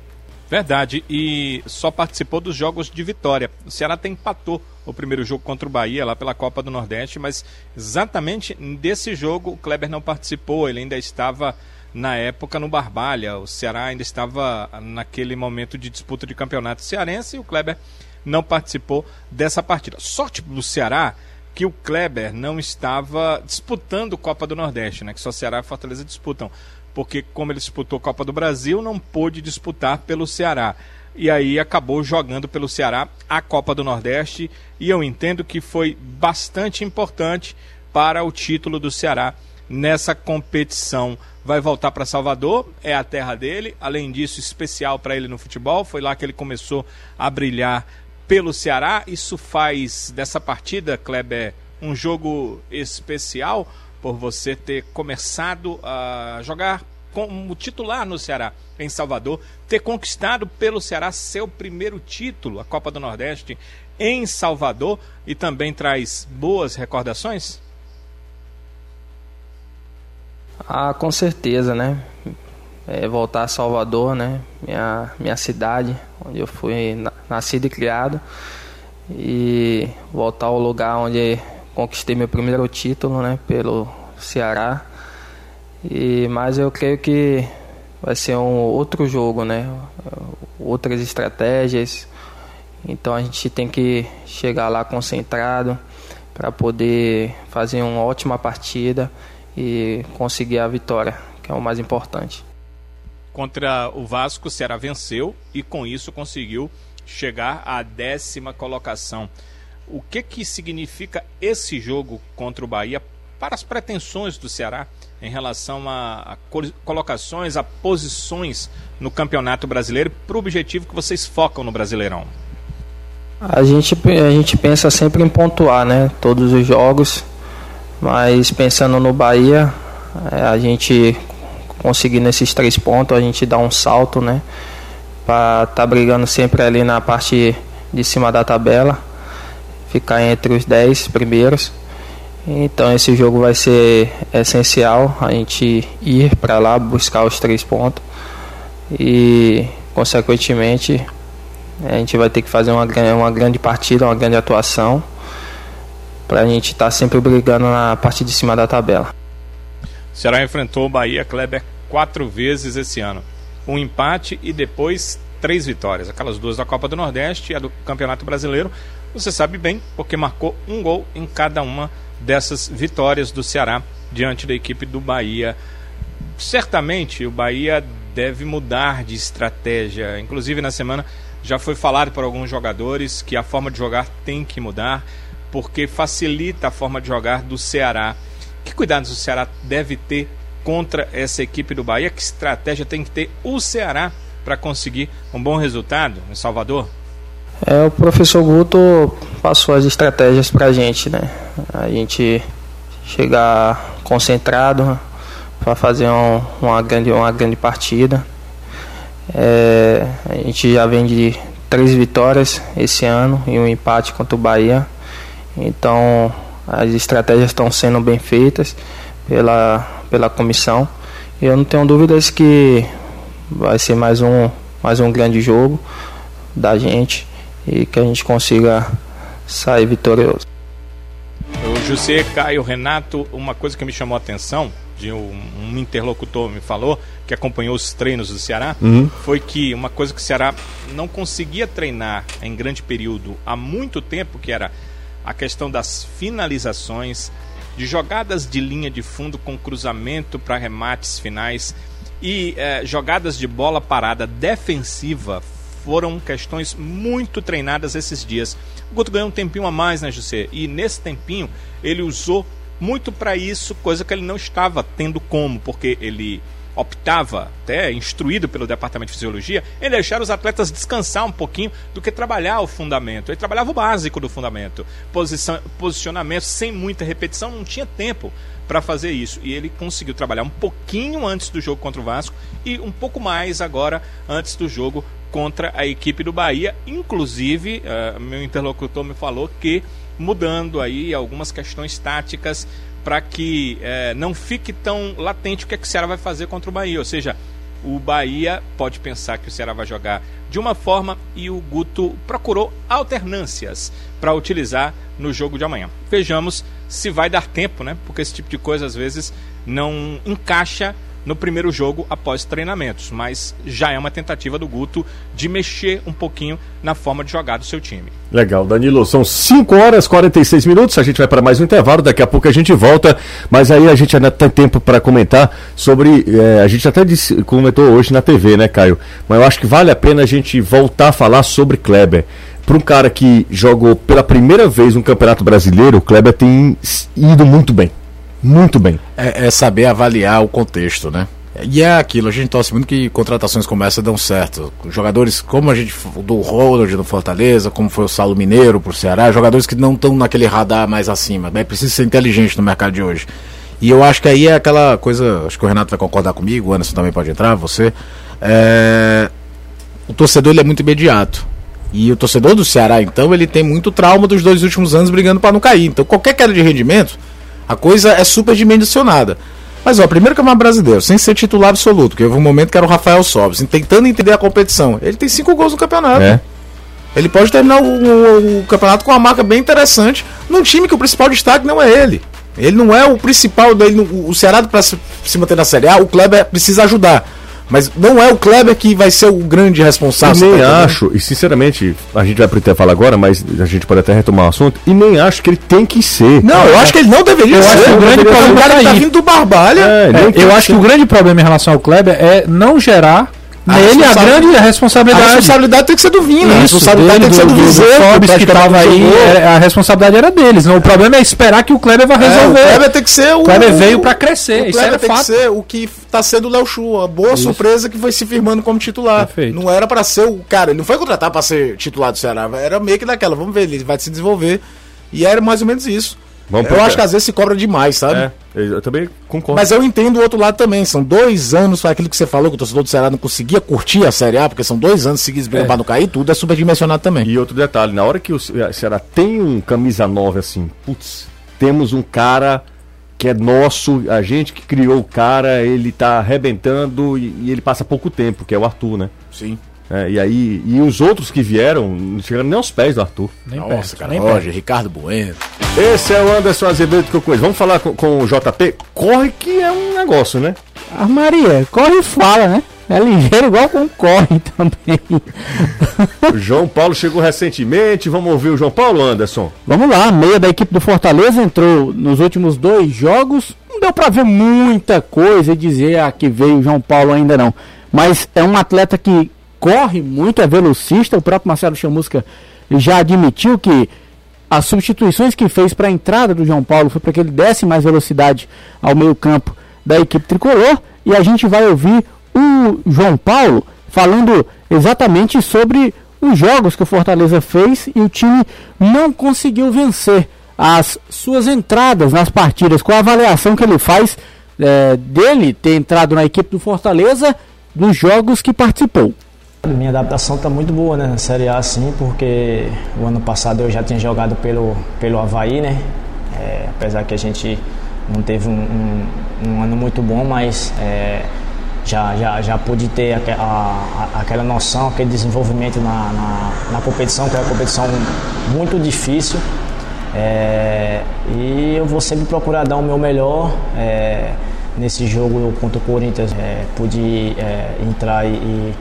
Verdade, e só participou dos jogos de vitória. O Ceará até empatou o primeiro jogo contra o Bahia lá pela Copa do Nordeste, mas exatamente desse jogo o Kleber não participou, ele ainda estava na época no Barbalha. O Ceará ainda estava naquele momento de disputa de campeonato cearense e o Kleber não participou dessa partida. Sorte do Ceará que o Kleber não estava disputando Copa do Nordeste, né? Que só Ceará e Fortaleza disputam porque como ele disputou Copa do Brasil, não pôde disputar pelo Ceará. E aí acabou jogando pelo Ceará a Copa do Nordeste, e eu entendo que foi bastante importante para o título do Ceará nessa competição. Vai voltar para Salvador, é a terra dele, além disso, especial para ele no futebol, foi lá que ele começou a brilhar pelo Ceará. Isso faz dessa partida, Kleber, um jogo especial por você ter começado a jogar como titular no Ceará em Salvador, ter conquistado pelo Ceará seu primeiro título, a Copa do Nordeste, em Salvador e também traz boas recordações? Ah, com certeza, né? É, voltar a Salvador, né? Minha, minha cidade, onde eu fui nascido e criado. E voltar ao lugar onde conquistei meu primeiro título, né, pelo Ceará. E, mas eu creio que vai ser um outro jogo, né? Outras estratégias. Então a gente tem que chegar lá concentrado para poder fazer uma ótima partida e conseguir a vitória, que é o mais importante. Contra o Vasco, o Ceará venceu e com isso conseguiu chegar à décima colocação. O que, que significa esse jogo contra o Bahia para as pretensões do Ceará em relação a, a colocações, a posições no Campeonato Brasileiro, para o objetivo que vocês focam no Brasileirão? A gente, a gente pensa sempre em pontuar, né? Todos os jogos, mas pensando no Bahia, é, a gente conseguindo esses três pontos, a gente dá um salto, né? Para estar tá brigando sempre ali na parte de cima da tabela, ficar entre os dez primeiros. Então esse jogo vai ser essencial a gente ir para lá buscar os três pontos e consequentemente a gente vai ter que fazer uma, uma grande partida, uma grande atuação para a gente estar tá sempre brigando na parte de cima da tabela. O Ceará enfrentou o Bahia Kleber quatro vezes esse ano. Um empate e depois três vitórias. Aquelas duas da Copa do Nordeste e a do Campeonato Brasileiro. Você sabe bem, porque marcou um gol em cada uma dessas vitórias do Ceará diante da equipe do Bahia. Certamente o Bahia deve mudar de estratégia. Inclusive na semana já foi falado por alguns jogadores que a forma de jogar tem que mudar porque facilita a forma de jogar do Ceará. Que cuidados o Ceará deve ter contra essa equipe do Bahia? Que estratégia tem que ter o Ceará para conseguir um bom resultado em Salvador? É, o professor Guto passou as estratégias para a gente, né? A gente chegar concentrado para fazer um, uma, grande, uma grande partida. É, a gente já vem de três vitórias esse ano e um empate contra o Bahia. Então as estratégias estão sendo bem feitas pela, pela comissão. E eu não tenho dúvidas que vai ser mais um, mais um grande jogo da gente e que a gente consiga sair vitorioso. O José Caio Renato, uma coisa que me chamou a atenção, de um, um interlocutor me falou, que acompanhou os treinos do Ceará, uhum. foi que uma coisa que o Ceará não conseguia treinar em grande período há muito tempo, que era a questão das finalizações, de jogadas de linha de fundo com cruzamento para remates finais e eh, jogadas de bola parada defensiva foram questões muito treinadas esses dias. O Guto ganhou um tempinho a mais, né, José? E nesse tempinho ele usou muito para isso, coisa que ele não estava tendo como, porque ele optava, até instruído pelo departamento de fisiologia, em deixar os atletas descansar um pouquinho do que trabalhar o fundamento. Ele trabalhava o básico do fundamento, posição, posicionamento sem muita repetição, não tinha tempo para fazer isso. E ele conseguiu trabalhar um pouquinho antes do jogo contra o Vasco e um pouco mais agora antes do jogo contra a equipe do Bahia. Inclusive, uh, meu interlocutor me falou que mudando aí algumas questões táticas para que uh, não fique tão latente o que, é que o Ceará vai fazer contra o Bahia. Ou seja, o Bahia pode pensar que o Ceará vai jogar de uma forma e o Guto procurou alternâncias para utilizar no jogo de amanhã. Vejamos se vai dar tempo, né? Porque esse tipo de coisa às vezes não encaixa no primeiro jogo após treinamentos, mas já é uma tentativa do Guto de mexer um pouquinho na forma de jogar do seu time. Legal, Danilo, são 5 horas e 46 minutos, a gente vai para mais um intervalo, daqui a pouco a gente volta, mas aí a gente ainda tem tempo para comentar sobre, é, a gente até disse, comentou hoje na TV, né, Caio, mas eu acho que vale a pena a gente voltar a falar sobre Kleber. Para um cara que jogou pela primeira vez um Campeonato Brasileiro, o Kleber tem ido muito bem muito bem. É, é, saber avaliar o contexto, né? E é aquilo, a gente torce muito que contratações como essa dão certo. Jogadores como a gente do Ronald no Fortaleza, como foi o Salo Mineiro pro Ceará, jogadores que não estão naquele radar mais acima. Né? Precisa ser inteligente no mercado de hoje. E eu acho que aí é aquela coisa, acho que o Renato vai concordar comigo, o Anderson também pode entrar, você. É... O torcedor ele é muito imediato. E o torcedor do Ceará, então, ele tem muito trauma dos dois últimos anos brigando para não cair. Então, qualquer queda de rendimento, a coisa é super dimensionada. Mas, ó, primeiro campeonato brasileiro, sem ser titular absoluto, porque houve um momento que era o Rafael Sobres, tentando entender a competição. Ele tem cinco gols no campeonato. É. Ele pode terminar o, o, o, campeonato com uma marca bem interessante num time que o principal destaque não é ele. Ele não é o principal dele. O Ceará, para se, se manter na Série A, o Kleber precisa ajudar. Mas não é o Kleber que vai ser o grande responsável. E nem tá acho, e sinceramente, a gente vai pro intervalo agora, mas a gente pode até retomar o assunto, e nem acho que ele tem que ser. Não, eu acho que ele não deveria eu ser. Acho que o grande problema tá, tá vindo do Barbalha. É, é, eu acho que o grande problema em relação ao Kleber é não gerar Nele a grande responsabilidade. A responsabilidade tem que ser do Vina. Isso, a responsabilidade tem que ser do, do Vizeiro. que estava aí, é, a responsabilidade era deles. Não, o problema é esperar que o Kleber vai resolver. É, o Kleber tem que ser o. O Kleber veio para crescer. O Kleber tem fato. que ser o que está sendo o Léo Chu. A boa isso. surpresa que foi se firmando como titular. Perfeito. Não era para ser o. Cara, ele não foi contratado para ser titular do Ceará. Era meio que daquela. Vamos ver, ele vai se desenvolver. E era mais ou menos isso. Vamos eu acho que às vezes se cobra demais, sabe? É, eu também concordo. Mas eu entendo o outro lado também. São dois anos, foi aquilo que você falou, que o torcedor do Ceará não conseguia curtir a Série A, porque são dois anos seguidos é. não cair, tudo é superdimensionado também. E outro detalhe, na hora que o Ceará tem um camisa nova assim, putz, temos um cara que é nosso, a gente que criou o cara, ele tá arrebentando e, e ele passa pouco tempo, que é o Arthur, né? Sim. É, e aí, e os outros que vieram não chegaram nem aos pés do Arthur. Nem Nossa, perto, cara, nem Roger, perto. Ricardo Bueno. Esse é o Anderson Azevedo que eu conheço. Vamos falar com, com, o JP? Corre que é um negócio, né? A Maria, corre e fala, né? É ligeiro igual com corre também. o João Paulo chegou recentemente. Vamos ouvir o João Paulo, Anderson? Vamos lá, meia da equipe do Fortaleza entrou nos últimos dois jogos. Não deu para ver muita coisa e dizer ah, que veio o João Paulo ainda não. Mas é um atleta que corre muito, é velocista. O próprio Marcelo Chamusca já admitiu que as substituições que fez para a entrada do João Paulo foi para que ele desse mais velocidade ao meio-campo da equipe tricolor. E a gente vai ouvir o João Paulo falando exatamente sobre os jogos que o Fortaleza fez e o time não conseguiu vencer as suas entradas nas partidas. Qual a avaliação que ele faz é, dele ter entrado na equipe do Fortaleza nos jogos que participou? Minha adaptação está muito boa né, na Série A, sim, porque o ano passado eu já tinha jogado pelo, pelo Havaí, né? É, apesar que a gente não teve um, um, um ano muito bom, mas é, já, já, já pude ter a, a, aquela noção, aquele desenvolvimento na, na, na, competição, que é uma competição muito difícil. É, e eu vou sempre procurar dar o meu melhor. É, nesse jogo contra o Corinthians, é, pude é, entrar e e,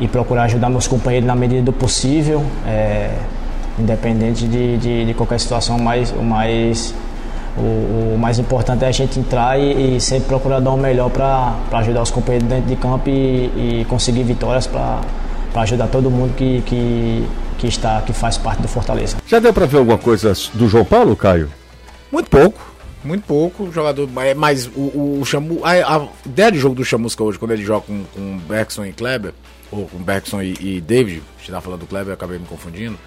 e, procurar ajudar meus companheiros na medida do possível, é, independente de, de, de, qualquer situação, mas o mais, o, o, mais importante é a gente entrar e, e sempre procurar dar o melhor para ajudar os companheiros dentro de campo e, e conseguir vitórias para ajudar todo mundo que, que, que, está, que faz parte do Fortaleza. Já deu para ver alguma coisa do João Paulo, Caio? Muito pouco. Muito pouco, jogador. Mas o, o, o Chamu, a, a, ideia de jogo do Chamusca hoje, quando ele joga com, com Bergson e Kleber, ou com Bergson e, e David, a gente tava falando do Kleber, acabei me confundindo.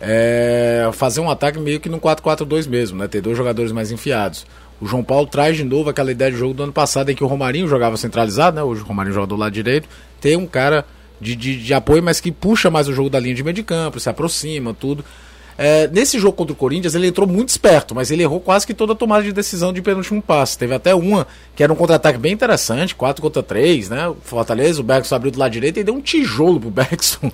É fazer um ataque meio que no 4-4-2 mesmo, né? Ter dois jogadores mais enfiados. O João Paulo traz de novo aquela ideia de jogo do ano passado em que o Romarinho jogava centralizado, né? Hoje o Romarinho joga do lado direito. Tem um cara de, de, de apoio, mas que puxa mais o jogo da linha de meio de campo, se aproxima, tudo. É, nesse jogo contra o Corinthians, ele entrou muito esperto, mas ele errou quase que toda a tomada de decisão de penúltimo passe. Teve até uma que era um contra-ataque bem interessante, 4 contra 3, né? O Fortaleza, o Bergson abriu do lado direito e deu um tijolo pro Bergson,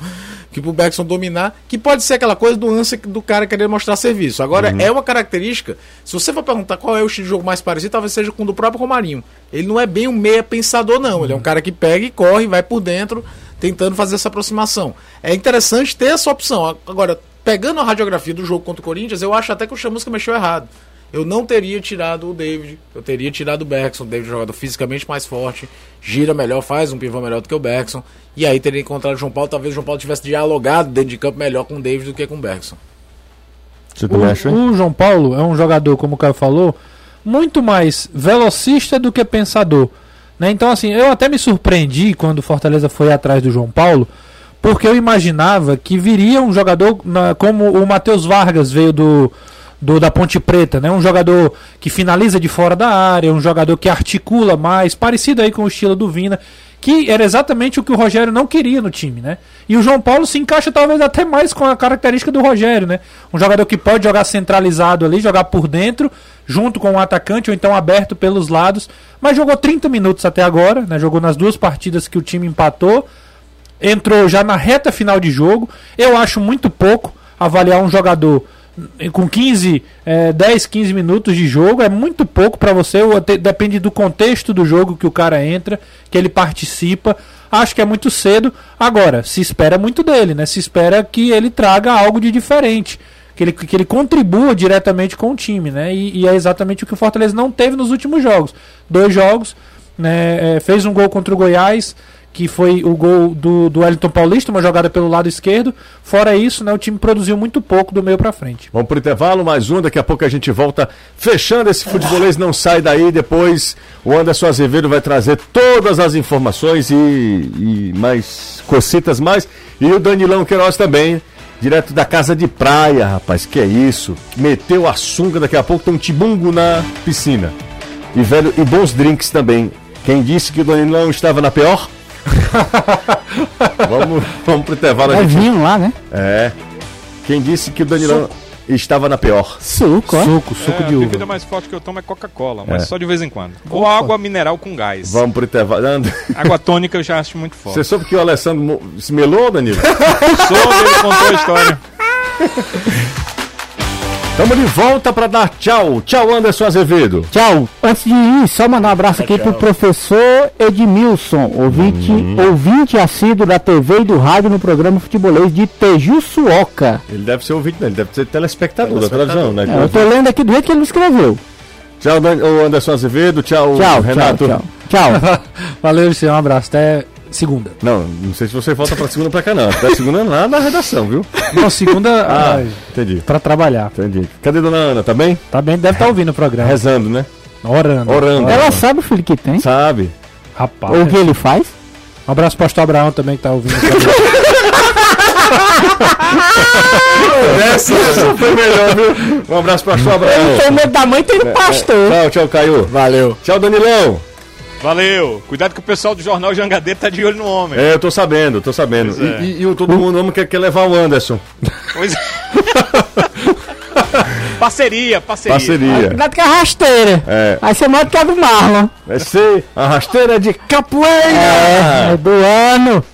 que pro Bergson dominar, que pode ser aquela coisa do lance do cara querer mostrar serviço. Agora, uhum. é uma característica, se você for perguntar qual é o estilo de jogo mais parecido, talvez seja com o do próprio Romarinho. Ele não é bem um meia pensador, não. Uhum. Ele é um cara que pega e corre, vai por dentro, tentando fazer essa aproximação. É interessante ter essa opção. Agora, pegando a radiografia do jogo contra o Corinthians, eu acho até que o Chamusca mexeu errado. Eu não teria tirado o David, eu teria tirado o Bergson. O David é jogador fisicamente mais forte, gira melhor, faz um pivô melhor do que o Bergson. E aí teria encontrado o João Paulo. Talvez o João Paulo tivesse dialogado dentro de campo melhor com o David do que com o Bergson. O, o João Paulo é um jogador, como o Caio falou, muito mais velocista do que pensador. Né? Então, assim, eu até me surpreendi quando o Fortaleza foi atrás do João Paulo porque eu imaginava que viria um jogador na, como o Matheus Vargas veio do, do, da Ponte Preta, né? Um jogador que finaliza de fora da área, um jogador que articula mais, parecido aí com o estilo do Vina, que era exatamente o que o Rogério não queria no time, né? E o João Paulo se encaixa talvez até mais com a característica do Rogério, né? Um jogador que pode jogar centralizado ali, jogar por dentro, junto com o atacante ou então aberto pelos lados, mas jogou 30 minutos até agora, né? Jogou nas duas partidas que o time empatou entrou já na reta final de jogo. Eu acho muito pouco avaliar um jogador com 15, é, 10, 15 minutos de jogo, é muito pouco para você, depende do contexto do jogo que o cara entra, que ele participa. Acho que é muito cedo. Agora, se espera muito dele, né? Se espera que ele traga algo de diferente. Que ele, que ele contribua diretamente com o time, né? E, e é exatamente o que o Fortaleza não teve nos últimos jogos. Dois jogos, né? É, fez um gol contra o Goiás, que foi o gol do, do Wellington Paulista, uma jogada pelo lado esquerdo. Fora isso, né, o time produziu muito pouco do meio para frente. Vamos pro intervalo, mais um, daqui a pouco a gente volta fechando esse futebolês, não sai daí, depois o Anderson Azevedo vai trazer todas as informações e, e mais cocitas mais, e o Danilão Queiroz também, direto da casa de praia, rapaz, que é isso, meteu a sunga, daqui a pouco tem um tibungo na piscina, e velho, e bons drinks também. Quem disse que o Danilão estava na pior? vamos, vamos pro intervalo. É vinho lá, né? É. Quem disse que o Danilão suco. estava na pior? Suco, ó. Suco, suco é, de uva. A bebida mais forte que eu tomo é Coca-Cola, mas é. só de vez em quando. Ou água mineral com gás. Vamos pro intervalo. água tônica eu já acho muito forte. Você soube que o Alessandro se melou, Danilo? soube, ele contou a história. Estamos de volta para dar tchau. Tchau, Anderson Azevedo. Tchau. Antes de ir, só mandar um abraço aqui tchau. pro professor Edmilson, ouvinte, uhum. ouvinte assíduo da TV e do rádio no programa Futebolês de Tejuçuoca. Ele deve ser ouvinte, né? ele deve ser telespectador, telespectador. da televisão, né? É, eu tô lendo aqui do jeito que ele escreveu. Tchau, Anderson Azevedo. Tchau, tchau Renato. Tchau. tchau. tchau. Valeu, um abraço. Até Segunda. Não, não sei se você volta pra segunda pra cá, não. Até segunda lá na redação, viu? Não, segunda. ah, ai, entendi. Pra trabalhar. Entendi. Cadê dona Ana? Tá bem? Tá bem, deve estar tá ouvindo o programa. Rezando, né? Orando. Orando. Ela sabe o filho que tem? Sabe. Rapaz. O que ele faz? Um abraço pro pastor Abraão também que tá ouvindo. essa, essa foi melhor, viu? Um abraço pro pastor Abraão. Ele tem medo da mãe, tem pastor. Tchau, tchau, Caio. Valeu. Tchau, Danilão. Valeu. Cuidado que o pessoal do Jornal Jangadeiro tá de olho no homem. É, eu tô sabendo, tô sabendo. E, é. e, e, todo mundo homem quer, quer levar o Anderson. Pois é. parceria, parceria. Parceria. Cuidado que é rasteira. É. Aí você manda que é do Marlon. Vai ser a rasteira de capoeira. É, é do ano.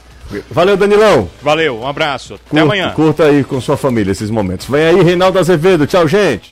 Valeu, Danilão. Valeu, um abraço. Até curta, amanhã. Curta aí com sua família esses momentos. Vem aí, Reinaldo Azevedo. Tchau, gente.